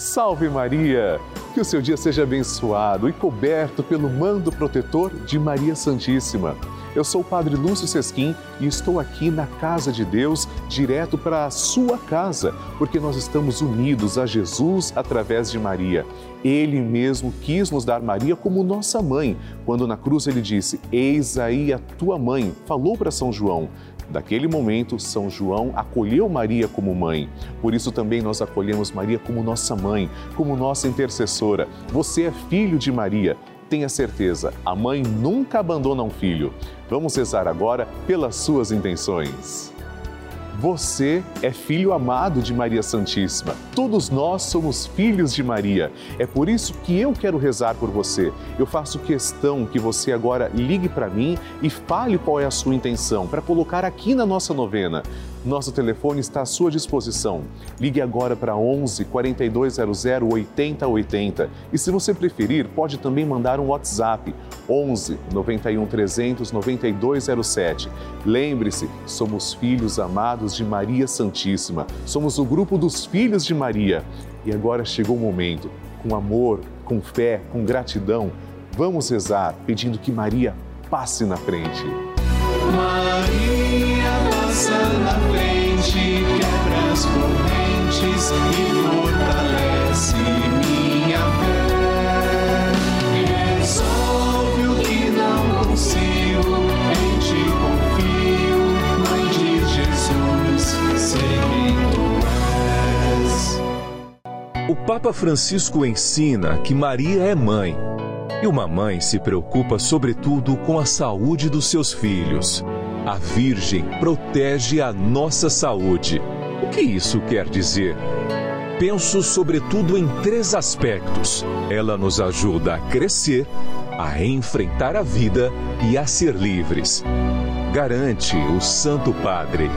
Salve Maria! Que o seu dia seja abençoado e coberto pelo mando protetor de Maria Santíssima. Eu sou o Padre Lúcio Sesquim e estou aqui na casa de Deus, direto para a sua casa, porque nós estamos unidos a Jesus através de Maria. Ele mesmo quis nos dar Maria como nossa mãe, quando na cruz ele disse: Eis aí a tua mãe, falou para São João. Daquele momento, São João acolheu Maria como mãe. Por isso também nós acolhemos Maria como nossa mãe, como nossa intercessora. Você é filho de Maria. Tenha certeza, a mãe nunca abandona um filho. Vamos rezar agora pelas suas intenções. Você é filho amado de Maria Santíssima. Todos nós somos filhos de Maria. É por isso que eu quero rezar por você. Eu faço questão que você agora ligue para mim e fale qual é a sua intenção para colocar aqui na nossa novena. Nosso telefone está à sua disposição. Ligue agora para 11 4200 8080 e se você preferir, pode também mandar um WhatsApp 11 91 300 9207. Lembre-se, somos filhos amados de Maria Santíssima. Somos o grupo dos filhos de Maria. E agora chegou o momento, com amor, com fé, com gratidão, vamos rezar pedindo que Maria passe na frente. Maria na frente, quebra as correntes e fortalece minha fé. Resolve o que não consigo, em ti confio, Mãe de Jesus, sei quem tu és. O Papa Francisco ensina que Maria é mãe. E uma mãe se preocupa sobretudo com a saúde dos seus filhos. A Virgem protege a nossa saúde. O que isso quer dizer? Penso sobretudo em três aspectos. Ela nos ajuda a crescer, a enfrentar a vida e a ser livres. Garante o Santo Padre.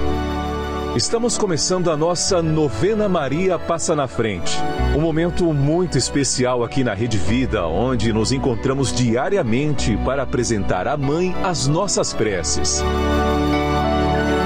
Estamos começando a nossa novena Maria Passa na Frente. Um momento muito especial aqui na Rede Vida, onde nos encontramos diariamente para apresentar à Mãe as nossas preces.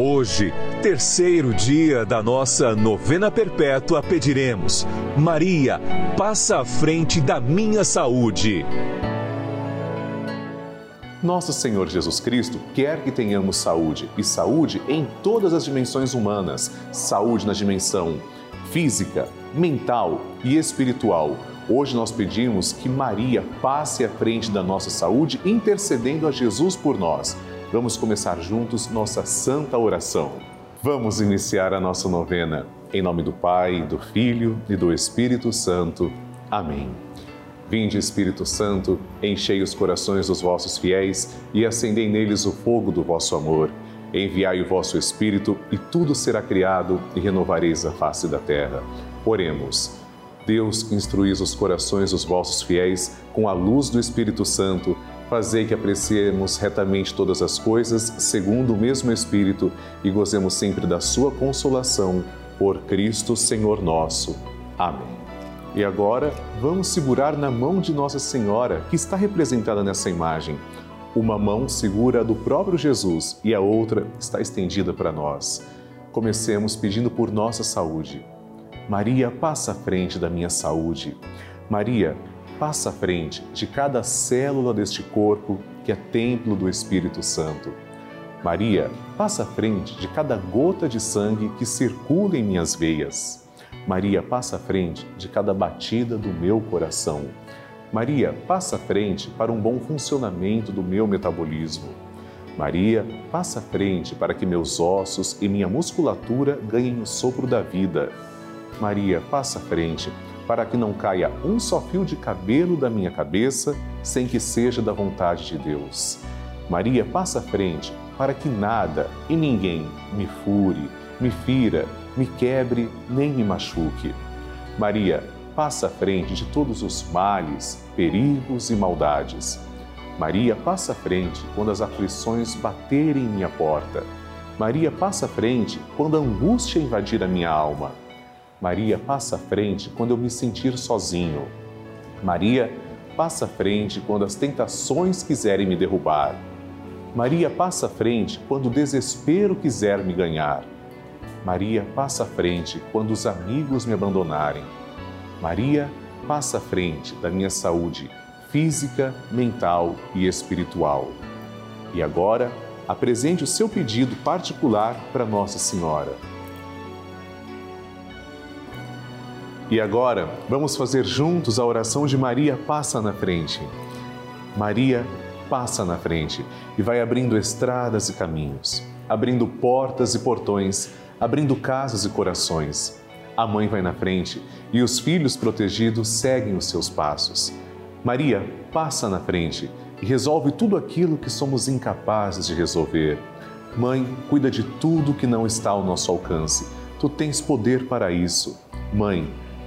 Hoje, terceiro dia da nossa novena perpétua, pediremos: Maria, passa à frente da minha saúde. Nosso Senhor Jesus Cristo quer que tenhamos saúde, e saúde em todas as dimensões humanas saúde na dimensão física, mental e espiritual. Hoje nós pedimos que Maria passe à frente da nossa saúde, intercedendo a Jesus por nós. Vamos começar juntos nossa santa oração. Vamos iniciar a nossa novena. Em nome do Pai, do Filho e do Espírito Santo. Amém. Vinde, Espírito Santo, enchei os corações dos vossos fiéis e acendei neles o fogo do vosso amor. Enviai o vosso Espírito e tudo será criado e renovareis a face da terra. Oremos. Deus, instruís os corações dos vossos fiéis com a luz do Espírito Santo, fazei que apreciemos retamente todas as coisas segundo o mesmo Espírito e gozemos sempre da sua consolação. Por Cristo, Senhor nosso. Amém. E agora, vamos segurar na mão de Nossa Senhora, que está representada nessa imagem. Uma mão segura a do próprio Jesus e a outra está estendida para nós. Comecemos pedindo por nossa saúde. Maria, passa à frente da minha saúde. Maria, passa à frente de cada célula deste corpo que é templo do Espírito Santo. Maria, passa à frente de cada gota de sangue que circula em minhas veias. Maria, passa à frente de cada batida do meu coração. Maria, passa à frente para um bom funcionamento do meu metabolismo. Maria, passa à frente para que meus ossos e minha musculatura ganhem o sopro da vida. Maria, passa à frente para que não caia um só fio de cabelo da minha cabeça sem que seja da vontade de Deus. Maria, passa à frente para que nada e ninguém me fure, me fira, me quebre nem me machuque. Maria, passa à frente de todos os males, perigos e maldades. Maria passa à frente quando as aflições baterem em minha porta. Maria passa à frente quando a angústia invadir a minha alma. Maria passa à frente quando eu me sentir sozinho. Maria passa à frente quando as tentações quiserem me derrubar. Maria passa à frente quando o desespero quiser me ganhar. Maria passa à frente quando os amigos me abandonarem. Maria passa à frente da minha saúde física, mental e espiritual. E agora, apresente o seu pedido particular para Nossa Senhora. E agora, vamos fazer juntos a oração de Maria Passa na Frente. Maria passa na frente e vai abrindo estradas e caminhos, abrindo portas e portões, abrindo casas e corações. A mãe vai na frente e os filhos protegidos seguem os seus passos. Maria passa na frente e resolve tudo aquilo que somos incapazes de resolver. Mãe, cuida de tudo que não está ao nosso alcance. Tu tens poder para isso. Mãe,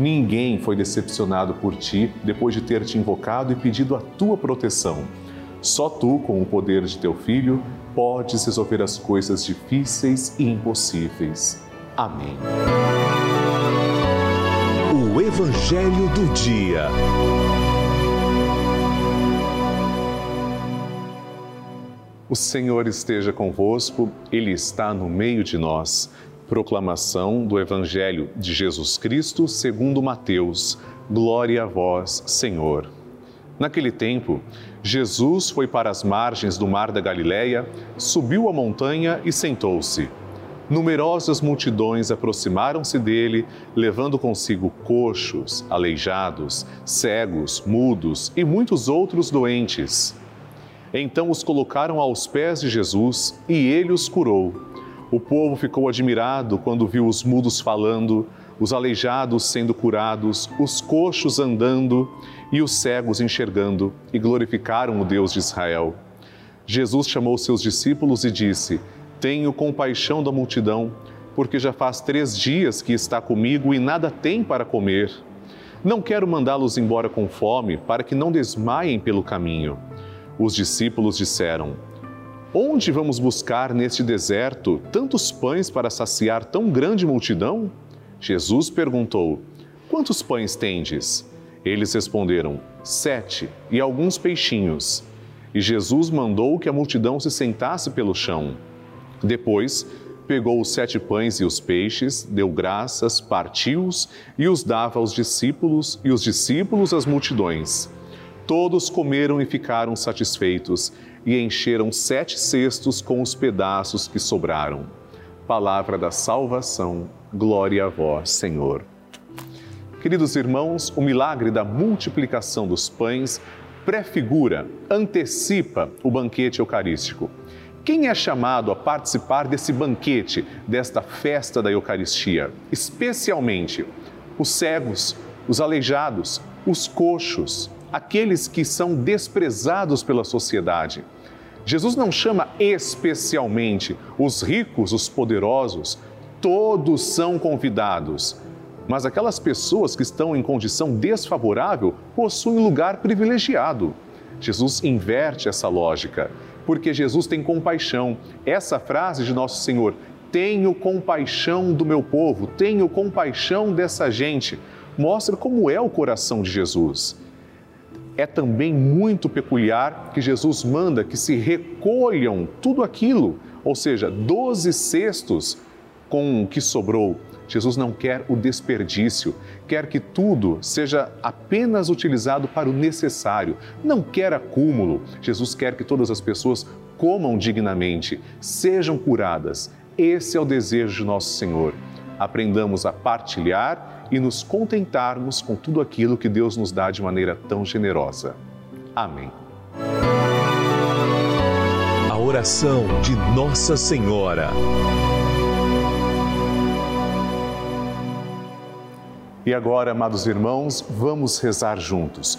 Ninguém foi decepcionado por ti depois de ter te invocado e pedido a tua proteção. Só tu, com o poder de teu filho, podes resolver as coisas difíceis e impossíveis. Amém. O Evangelho do Dia. O Senhor esteja convosco, Ele está no meio de nós. Proclamação do Evangelho de Jesus Cristo segundo Mateus. Glória a vós, Senhor. Naquele tempo, Jesus foi para as margens do mar da Galileia, subiu a montanha e sentou-se. Numerosas multidões aproximaram-se dele, levando consigo coxos, aleijados, cegos, mudos e muitos outros doentes. Então os colocaram aos pés de Jesus e ele os curou. O povo ficou admirado quando viu os mudos falando, os aleijados sendo curados, os coxos andando e os cegos enxergando, e glorificaram o Deus de Israel. Jesus chamou seus discípulos e disse: Tenho compaixão da multidão, porque já faz três dias que está comigo e nada tem para comer. Não quero mandá-los embora com fome, para que não desmaiem pelo caminho. Os discípulos disseram: Onde vamos buscar neste deserto tantos pães para saciar tão grande multidão? Jesus perguntou: Quantos pães tendes? Eles responderam: Sete e alguns peixinhos. E Jesus mandou que a multidão se sentasse pelo chão. Depois, pegou os sete pães e os peixes, deu graças, partiu-os e os dava aos discípulos, e os discípulos às multidões. Todos comeram e ficaram satisfeitos, e encheram sete cestos com os pedaços que sobraram. Palavra da salvação, glória a vós, Senhor. Queridos irmãos, o milagre da multiplicação dos pães prefigura, antecipa o banquete eucarístico. Quem é chamado a participar desse banquete, desta festa da Eucaristia? Especialmente os cegos, os aleijados, os coxos, aqueles que são desprezados pela sociedade. Jesus não chama especialmente os ricos, os poderosos, todos são convidados. Mas aquelas pessoas que estão em condição desfavorável possuem lugar privilegiado. Jesus inverte essa lógica, porque Jesus tem compaixão. Essa frase de Nosso Senhor, tenho compaixão do meu povo, tenho compaixão dessa gente, mostra como é o coração de Jesus é também muito peculiar que Jesus manda que se recolham tudo aquilo, ou seja, doze cestos com o que sobrou. Jesus não quer o desperdício, quer que tudo seja apenas utilizado para o necessário, não quer acúmulo. Jesus quer que todas as pessoas comam dignamente, sejam curadas. Esse é o desejo de nosso Senhor. Aprendamos a partilhar e nos contentarmos com tudo aquilo que Deus nos dá de maneira tão generosa. Amém. A oração de Nossa Senhora. E agora, amados irmãos, vamos rezar juntos.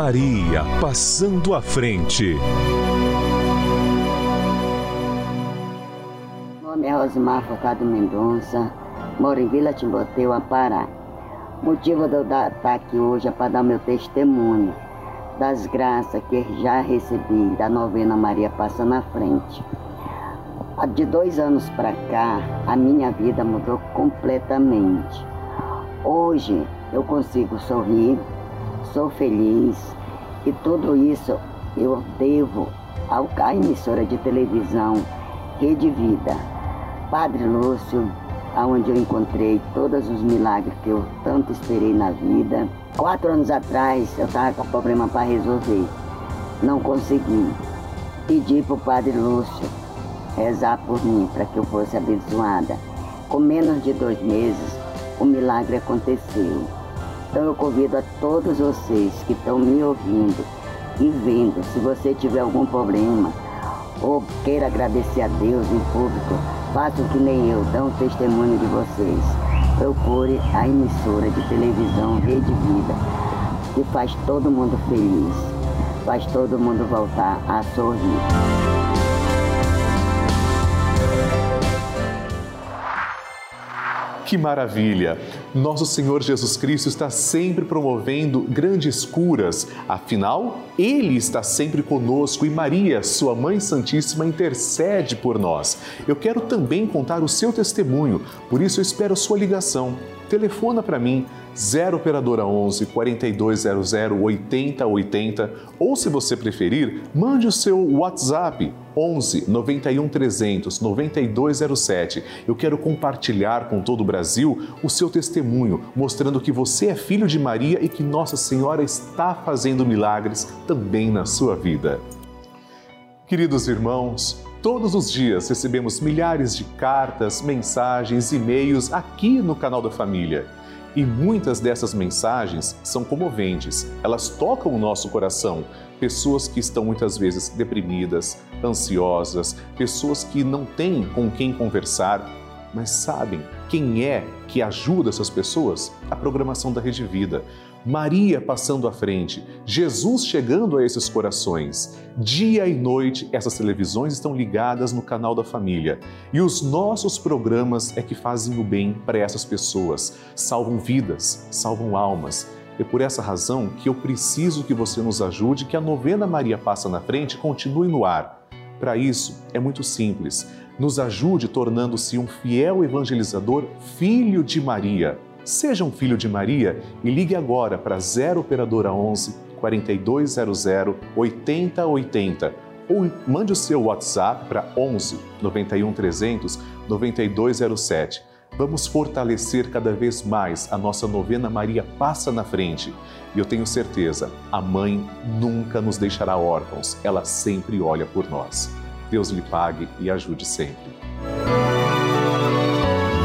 Maria passando à frente. Meu nome é Rosimar Focado Mendonça, moro em Vila Timboteu, Pará. O motivo de eu estar aqui hoje é para dar meu testemunho das graças que já recebi da novena Maria Passa na Frente. De dois anos para cá, a minha vida mudou completamente. Hoje eu consigo sorrir, sou feliz e tudo isso eu devo ao, à emissora de televisão Rede Vida. Padre Lúcio, aonde eu encontrei todos os milagres que eu tanto esperei na vida. Quatro anos atrás eu estava com problema para resolver, não consegui. Pedi para o Padre Lúcio rezar por mim para que eu fosse abençoada. Com menos de dois meses, o milagre aconteceu. Então eu convido a todos vocês que estão me ouvindo e vendo, se você tiver algum problema ou queira agradecer a Deus em público, façam que nem eu, dão um testemunho de vocês. Procure a emissora de televisão Rede Vida, que faz todo mundo feliz, faz todo mundo voltar a sorrir. Que maravilha! Nosso Senhor Jesus Cristo está sempre promovendo grandes curas, afinal, Ele está sempre conosco e Maria, Sua Mãe Santíssima, intercede por nós. Eu quero também contar o seu testemunho, por isso eu espero sua ligação. Telefona para mim 0 operadora 11 4200 8080 ou se você preferir, mande o seu WhatsApp 11 91 300 9207. Eu quero compartilhar com todo o Brasil o seu testemunho, mostrando que você é filho de Maria e que Nossa Senhora está fazendo milagres também na sua vida. Queridos irmãos, Todos os dias recebemos milhares de cartas, mensagens, e-mails aqui no canal da Família. E muitas dessas mensagens são comoventes, elas tocam o nosso coração. Pessoas que estão muitas vezes deprimidas, ansiosas, pessoas que não têm com quem conversar, mas sabem quem é que ajuda essas pessoas? A programação da Rede Vida. Maria passando à frente, Jesus chegando a esses corações. Dia e noite, essas televisões estão ligadas no canal da família. E os nossos programas é que fazem o bem para essas pessoas, salvam vidas, salvam almas. É por essa razão que eu preciso que você nos ajude, que a novena Maria Passa na Frente continue no ar. Para isso, é muito simples Nos ajude tornando-se um fiel evangelizador, filho de Maria. Seja um filho de Maria e ligue agora para 0 operadora 11 4200 8080 ou mande o seu WhatsApp para 11 91 300 9207. Vamos fortalecer cada vez mais a nossa novena Maria Passa na Frente. E eu tenho certeza, a mãe nunca nos deixará órfãos, ela sempre olha por nós. Deus lhe pague e ajude sempre.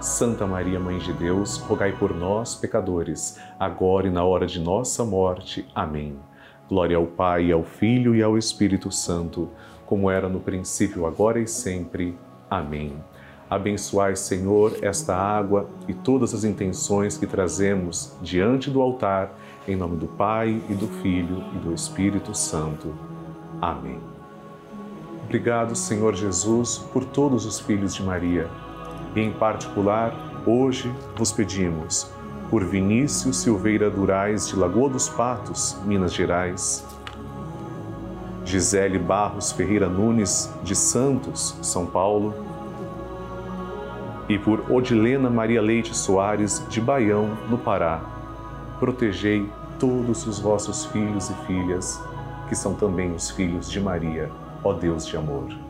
Santa Maria, Mãe de Deus, rogai por nós, pecadores, agora e na hora de nossa morte. Amém. Glória ao Pai, ao Filho e ao Espírito Santo, como era no princípio, agora e sempre. Amém. Abençoai, Senhor, esta água e todas as intenções que trazemos diante do altar, em nome do Pai e do Filho e do Espírito Santo. Amém. Obrigado, Senhor Jesus, por todos os filhos de Maria e, em particular, hoje vos pedimos por Vinícius Silveira Durais, de Lagoa dos Patos, Minas Gerais, Gisele Barros Ferreira Nunes, de Santos, São Paulo, e por Odilena Maria Leite Soares, de Baião, no Pará. Protegei todos os vossos filhos e filhas, que são também os filhos de Maria, ó Deus de amor.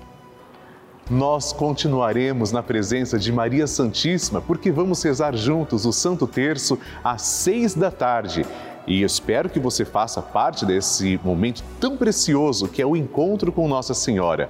nós continuaremos na presença de Maria Santíssima, porque vamos rezar juntos o Santo Terço às seis da tarde. E espero que você faça parte desse momento tão precioso que é o encontro com Nossa Senhora.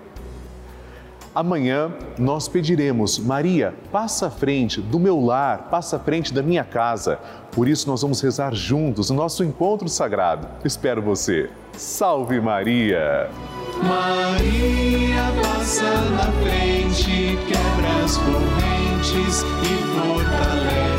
Amanhã nós pediremos, Maria, passa à frente do meu lar, passa à frente da minha casa. Por isso nós vamos rezar juntos o nosso encontro sagrado. Espero você. Salve Maria! Maria passa na frente, quebra as correntes e fortalece